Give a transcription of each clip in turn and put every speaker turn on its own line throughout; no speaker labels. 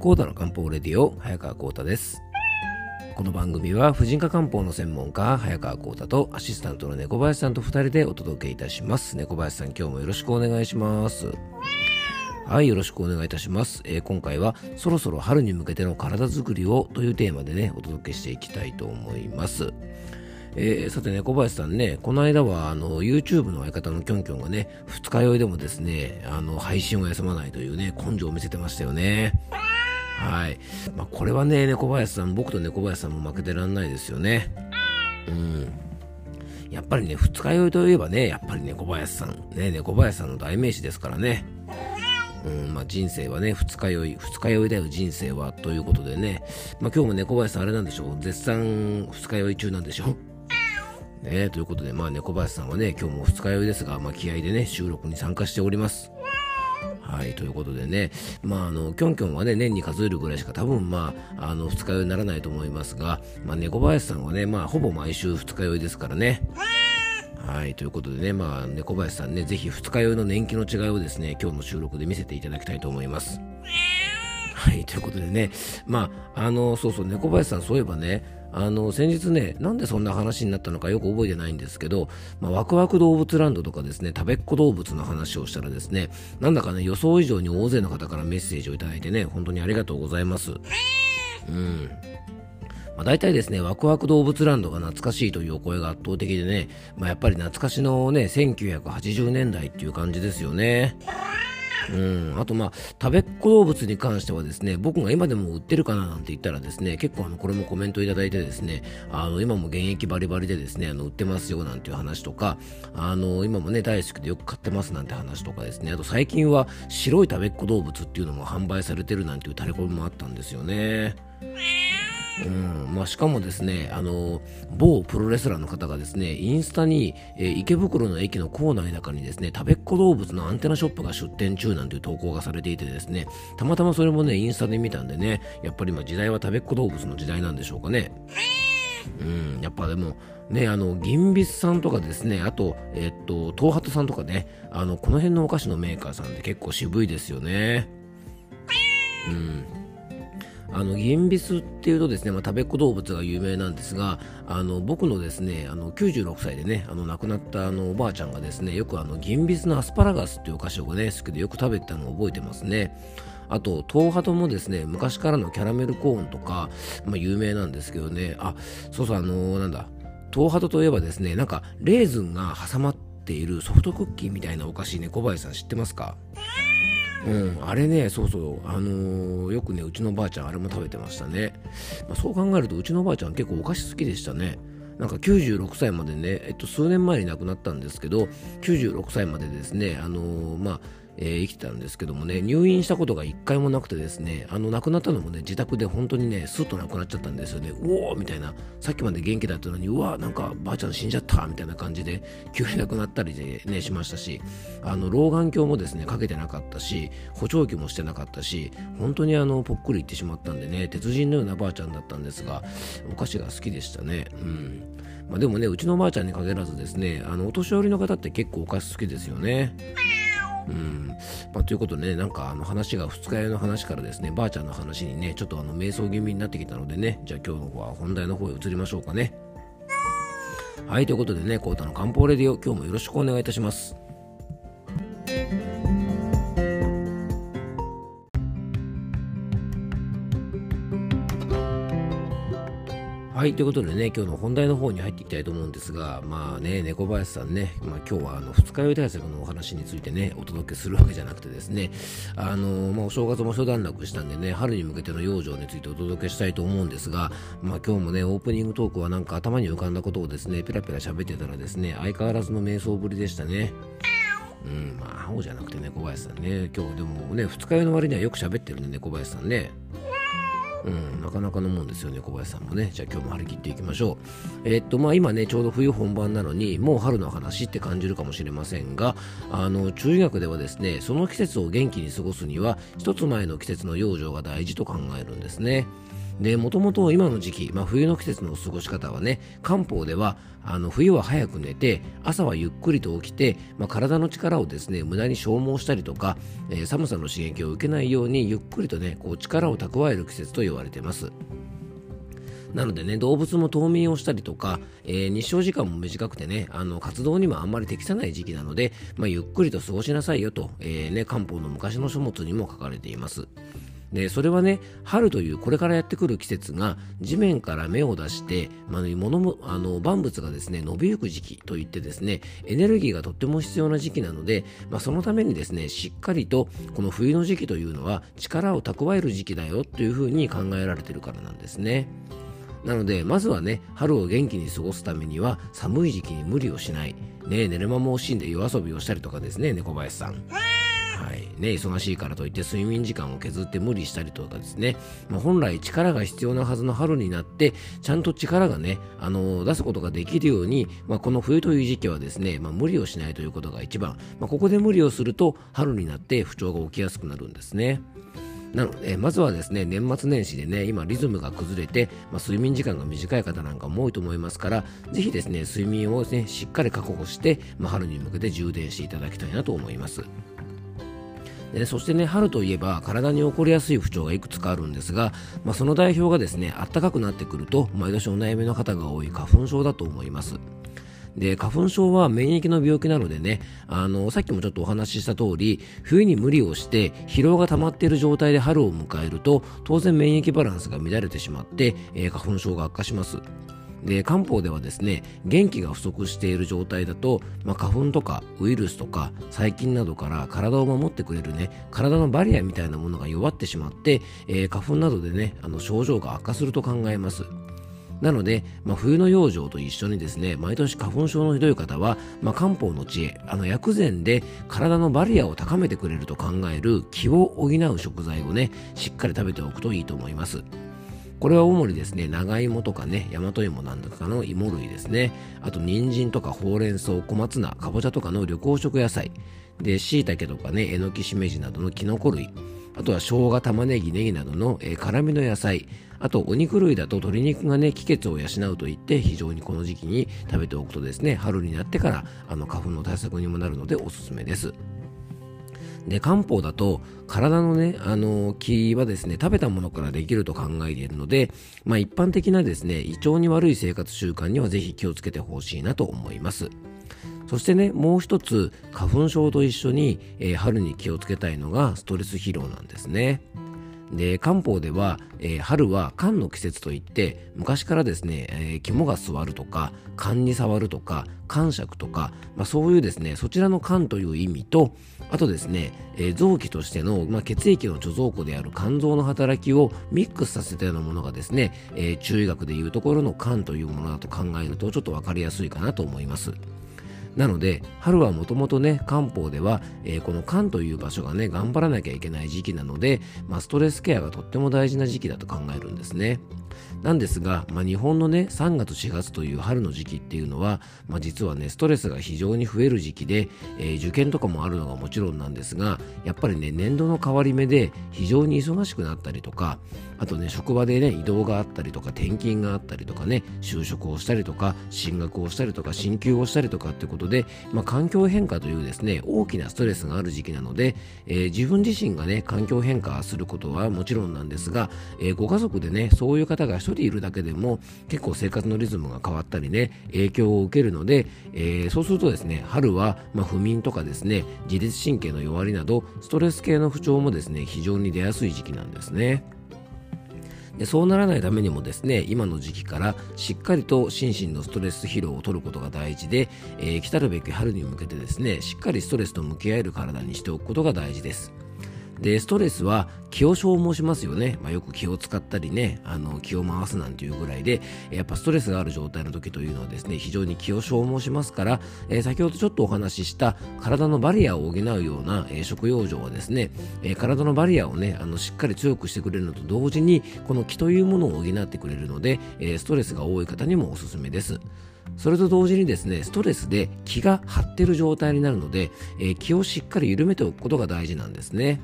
コーダの漢方レディオ早川コータですこの番組は婦人科漢方の専門家早川コータとアシスタントの猫林さんと2人でお届けいたします猫林さん今日もよろしくお願いしますはい、よろしくお願いいたします、えー、今回はそろそろ春に向けての体づくりをというテーマでね、お届けしていきたいと思います。えー、さてね、小林さんね、この間はあの YouTube の相方のキョンキョンがね、二日酔いでもですね、あの配信を休まないというね、根性を見せてましたよね。はい。まあ、これはね、猫林さん、僕と猫林さんも負けてらんないですよね。うん。やっぱりね、二日酔いといえばね、やっぱり猫林さん、ね、猫林さんの代名詞ですからね。うんまあ、人生はね、二日酔い、二日酔いだよ、人生は、ということでね、まあ、今日も猫林さんあれなんでしょう、絶賛二日酔い中なんでしょ。ね、ということで、まあ、猫林さんはね、今日も二日酔いですが、まあ、気合でね、収録に参加しております。はい、ということでね、まあ、あの、キョンキョンはね、年に数えるぐらいしか多分、まあ、あの、二日酔いにならないと思いますが、まあ、猫林さんはね、まあ、ほぼ毎週二日酔いですからね。はい、ということでね、まあ、猫林さんね、ぜひ二日酔いの年季の違いをですね、今日の収録で見せていただきたいと思います。はい、ということでね、まあ、あの、そうそう、猫林さん、そういえばね、あの先日ね、なんでそんな話になったのかよく覚えてないんですけど、まあ、ワクワク動物ランドとかですね、食べっ子動物の話をしたらですね、なんだかね、予想以上に大勢の方からメッセージをいただいてね、本当にありがとうございます。うん。まあ、大体ですね、ワクワク動物ランドが懐かしいというお声が圧倒的でね、まあ、やっぱり懐かしのね、1980年代っていう感じですよね。うん、あとまあ食べっ子動物に関してはですね僕が今でも売ってるかななんて言ったらですね結構あのこれもコメントいただいてですねあの今も現役バリバリでですねあの売ってますよなんていう話とかあの今もね大好きでよく買ってますなんて話とかですねあと最近は白い食べっ子動物っていうのも販売されてるなんていうタレコミもあったんですよね。うんまあ、しかもですね、あの某プロレスラーの方がですね、インスタに、えー、池袋の駅の構内中にですね、食べっ子動物のアンテナショップが出店中なんていう投稿がされていてですね、たまたまそれもね、インスタで見たんでね、やっぱり今時代は食べっ子動物の時代なんでしょうかね。うん、やっぱでも、ね、あの、銀ビスさんとかですね、あと、えっと、東ハトさんとかね、あの、この辺のお菓子のメーカーさんって結構渋いですよね。うん。あのギンビスっていうとですね、まあ、食べっ子動物が有名なんですがあの僕のですねあの96歳でねあの亡くなったあのおばあちゃんがですねよくあのギンビスのアスパラガスっていうお菓子をね好きでよく食べてたのを覚えてますね。あと東ハトもですね昔からのキャラメルコーンとか、まあ、有名なんですけどね。あそうそうあのー、なんだ東ハトといえばですねなんかレーズンが挟まっているソフトクッキーみたいなお菓子ね小林さん知ってますか？うん、あれね、そうそう、あのー、よくね、うちのばあちゃん、あれも食べてましたね。まあ、そう考えると、うちのばあちゃん、結構お菓子好きでしたね。なんか96歳までね、えっと、数年前に亡くなったんですけど、96歳までですね、あのー、まあ、えー、生きてたんですけどもね、入院したことが1回もなくてですね、あの亡くなったのもね、自宅で本当にね、スッと亡くなっちゃったんですよね。うおーみたいな、さっきまで元気だったのに、うわなんかばあちゃん死んじゃったみたいな感じで、急に亡くなったりでね、しましたし、あの老眼鏡もですね、かけてなかったし、補聴器もしてなかったし、本当にあのぽっくりいってしまったんでね、鉄人のようなばあちゃんだったんですが、お菓子が好きでしたね。うん。まあ、でもね、うちのばあちゃんに限らずですね、あのお年寄りの方って結構お菓子好きですよね。うんまあ、ということでね、なんかあの話が二日酔いの話からですね、ばあちゃんの話にね、ちょっとあの瞑想気味になってきたのでね、じゃあ今日は本題の方へ移りましょうかね。はい、ということでね、コータの漢方レディオ、今日もよろしくお願いいたします。はい、ということでね、今日の本題の方に入っていきたいと思うんですが、まあね、猫林さんね、まあ、今日はあの二日酔い対策のお話についてね、お届けするわけじゃなくてですね、あのまあ、お正月も一段落したんでね、春に向けての養生についてお届けしたいと思うんですが、まあ、今日もね、オープニングトークはなんか頭に浮かんだことをですね、ペラペラ喋ってたらですね、相変わらずの瞑想ぶりでしたね。うん、まあ、青じゃなくて猫林さんね、今日でもね、二日酔いの割にはよく喋ってるね、猫林さんね。うん、なかなかのもんですよね、小林さんもね。じゃあ今日も張り切っていきましょう。えー、っと、まあ今ね、ちょうど冬本番なのに、もう春の話って感じるかもしれませんが、あの、中医学ではですね、その季節を元気に過ごすには、一つ前の季節の養生が大事と考えるんですね。で、もともと今の時期、まあ、冬の季節の過ごし方はね、漢方では、あの冬は早く寝て、朝はゆっくりと起きて、まあ、体の力をですね、無駄に消耗したりとか、えー、寒さの刺激を受けないように、ゆっくりとね、こう力を蓄える季節と言われています。なのでね、動物も冬眠をしたりとか、えー、日照時間も短くてね、あの活動にもあんまり適さない時期なので、まあ、ゆっくりと過ごしなさいよと、えー、ね、漢方の昔の書物にも書かれています。でそれはね春というこれからやってくる季節が地面から芽を出して、まあ、物もあの万物がですね伸びゆく時期といってですねエネルギーがとっても必要な時期なので、まあ、そのためにですねしっかりとこの冬の時期というのは力を蓄える時期だよというふうに考えられているからなんですね。なので、まずはね、春を元気に過ごすためには、寒い時期に無理をしない。ね、寝る間も惜しんで夜遊びをしたりとかですね、猫林さん。ね、忙しいからといって睡眠時間を削って無理したりとかですね、まあ、本来力が必要なはずの春になってちゃんと力がね、あのー、出すことができるように、まあ、この冬という時期はですね、まあ、無理をしないということが一番、まここで無理をすると春になって不調が起きやすくなるんですね。なので、まずはですね、年末年始でね、今リズムが崩れて、まあ、睡眠時間が短い方なんかも多いと思いますから、ぜひですね、睡眠をね、しっかり確保して、まあ、春に向けて充電していただきたいなと思います。でそしてね春といえば体に起こりやすい不調がいくつかあるんですが、まあ、その代表がですね暖かくなってくると毎年お悩みの方が多い花粉症だと思います。で花粉症は免疫の病気なのでねあのさっきもちょっとお話しした通り冬に無理をして疲労が溜まっている状態で春を迎えると当然免疫バランスが乱れてしまって、えー、花粉症が悪化します。で漢方ではですね元気が不足している状態だと、まあ、花粉とかウイルスとか細菌などから体を守ってくれるね体のバリアみたいなものが弱ってしまって、えー、花粉などでねあの症状が悪化すると考えますなので、まあ、冬の養生と一緒にですね、毎年花粉症のひどい方は、まあ、漢方の知恵、あの薬膳で体のバリアを高めてくれると考える気を補う食材をね、しっかり食べておくといいと思います。これは主にですね、長芋とかね、大和芋なんだかの芋類ですね。あと、人参とかほうれん草、小松菜、かぼちゃとかの緑黄色野菜。で、椎茸とかね、えのきしめじなどのキノコ類。あとは生姜、玉ねぎ、ネギなどの、えー、辛みの野菜。あと、お肉類だと鶏肉がね、気血を養うといって、非常にこの時期に食べておくとですね、春になってから、あの、花粉の対策にもなるのでおすすめです。で漢方だと体のねあの気はですね食べたものからできると考えているので、まあ、一般的なですね胃腸に悪い生活習慣にはぜひ気をつけてほしいなと思います。そしてねもう一つ花粉症と一緒に、えー、春に気をつけたいのがストレス疲労なんですね。で漢方では、えー、春は肝の季節といって昔からですね、えー、肝が座るとか肝に触るとか肝尺とか、まあ、そういうですねそちらの肝という意味とあとですね、えー、臓器としての、まあ、血液の貯蔵庫である肝臓の働きをミックスさせたようなものがですね、え中医学でいうところの肝というものだと考えるとちょっと分かりやすいかなと思います。なので春はもともとね漢方では、えー、この漢という場所がね頑張らなきゃいけない時期なので、まあ、ストレスケアがとっても大事な時期だと考えるんですね。なんですが、まあ、日本のね3月4月という春の時期っていうのは、まあ、実はねストレスが非常に増える時期で、えー、受験とかもあるのがもちろんなんですがやっぱりね年度の変わり目で非常に忙しくなったりとかあとね職場でね移動があったりとか転勤があったりとかね就職をしたりとか進学をしたりとか進級をしたりとかってことで、まあ、環境変化というですね大きなストレスがある時期なので、えー、自分自身がね環境変化することはもちろんなんですが、えー、ご家族でねそういう方がが1人いるだけでも結構生活のリズムが変わったりね影響を受けるので、えー、そうするとですね春は、まあ、不眠とかですね自律神経の弱りなどストレス系の不調もですね非常に出やすい時期なんですね。でそうならないためにもですね今の時期からしっかりと心身のストレス疲労を取ることが大事で、えー、来たるべき春に向けてですねしっかりストレスと向き合える体にしておくことが大事です。でストレスは気を消耗しますよね、まあ、よく気を使ったりねあの気を回すなんていうぐらいでやっぱストレスがある状態の時というのはですね非常に気を消耗しますから、えー、先ほどちょっとお話しした体のバリアを補うような、えー、食用状はですね、えー、体のバリアをねあのしっかり強くしてくれるのと同時にこの気というものを補ってくれるので、えストレスが多い方にもおすすめです。それと同時にですねストレスで気が張ってる状態になるので、え気をしっかり緩めておくことが大事なんですね。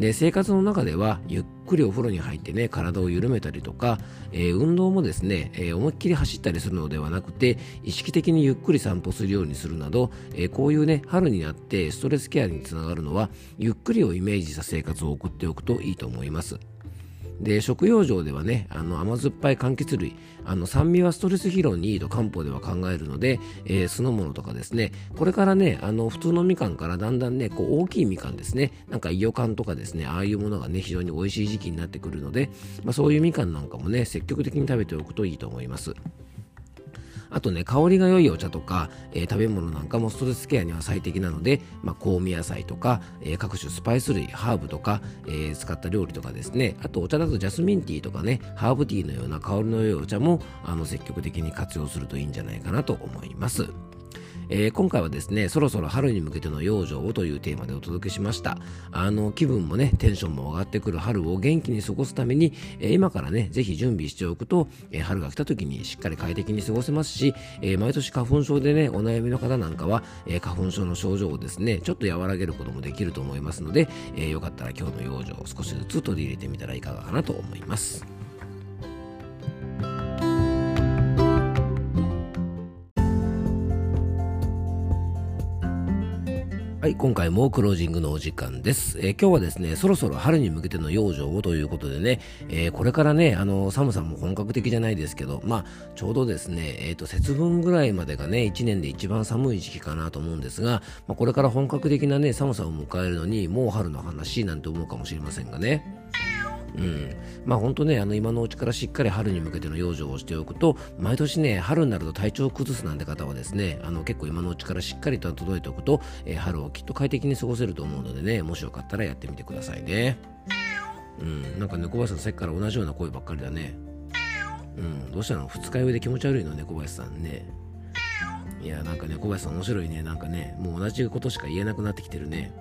で生活の中ではゆっくりお風呂に入ってね体を緩めたりとか、えー、運動もですね、えー、思いっきり走ったりするのではなくて意識的にゆっくり散歩するようにするなど、えこういうね春になってストレスケアにつながるのはゆっくりをイメージした生活を送っておくといいと思います。で食用上ではねあの甘酸っぱい柑橘類あの酸味はストレス疲労にいいと漢方では考えるので、えー、酢の物とかですねこれからねあの普通のみかんからだんだんねこう大きいみかんですねなんか伊予柑とかですねああいうものがね非常に美味しい時期になってくるので、まあ、そういうみかんなんかもね積極的に食べておくといいと思います。あとね、香りが良いお茶とか、えー、食べ物なんかもストレスケアには最適なので、まあ、香味野菜とか、えー、各種スパイス類、ハーブとか、えー、使った料理とかですね、あとお茶だとジャスミンティーとかね、ハーブティーのような香りの良いお茶もあの積極的に活用するといいんじゃないかなと思います。えー、今回はですね、そろそろ春に向けての養生をというテーマでお届けしました。あの、気分もね、テンションも上がってくる春を元気に過ごすために、えー、今からね、ぜひ準備しておくと、えー、春が来た時にしっかり快適に過ごせますし、え毎年花粉症でね、お悩みの方なんかは、え花粉症の症状をですね、ちょっと和らげることもできると思いますので、えよかったら今日の養生を少しずつ取り入れてみたらいかがかなと思います。はい、今回もクロージングのお時間です。えー、今日はですね、そろそろ春に向けての養生をということでね、えー、これからね、あの、寒さも本格的じゃないですけど、まあ、ちょうどですね、えっ、ー、と、節分ぐらいまでがね、1年で一番寒い時期かなと思うんですが、まあ、これから本格的なね、寒さを迎えるのに、もう春の話なんて思うかもしれませんがね。うん、まあ本当ねあの今のうちからしっかり春に向けての養生をしておくと毎年ね春になると体調を崩すなんて方はですねあの結構今のうちからしっかりと届いておくと、えー、春をきっと快適に過ごせると思うのでねもしよかったらやってみてくださいね。うん。なんか猫林さんさっきから同じような声ばっかりだね。うん。どうしたの？二日酔いで気持ち悪いの？猫林さんね。いやなんかね小林さん面白いね。なんかねもう同じことしか言えなくなってきてるね。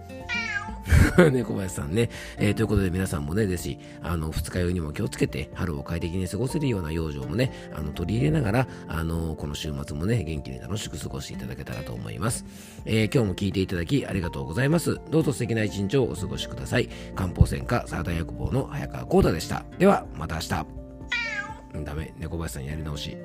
ね、小林さんね。えー、ということで皆さんもね、ぜひ、あの、二日酔いにも気をつけて、春を快適に過ごせるような養生もね、あの、取り入れながら、あの、この週末もね、元気に楽しく過ごしていただけたらと思います。えー、今日も聞いていただきありがとうございます。どうぞ素敵な一日をお過ごしください。漢方専科サーター薬房の早川幸太でした。では、また明日。ダメ、猫林さんやり直し。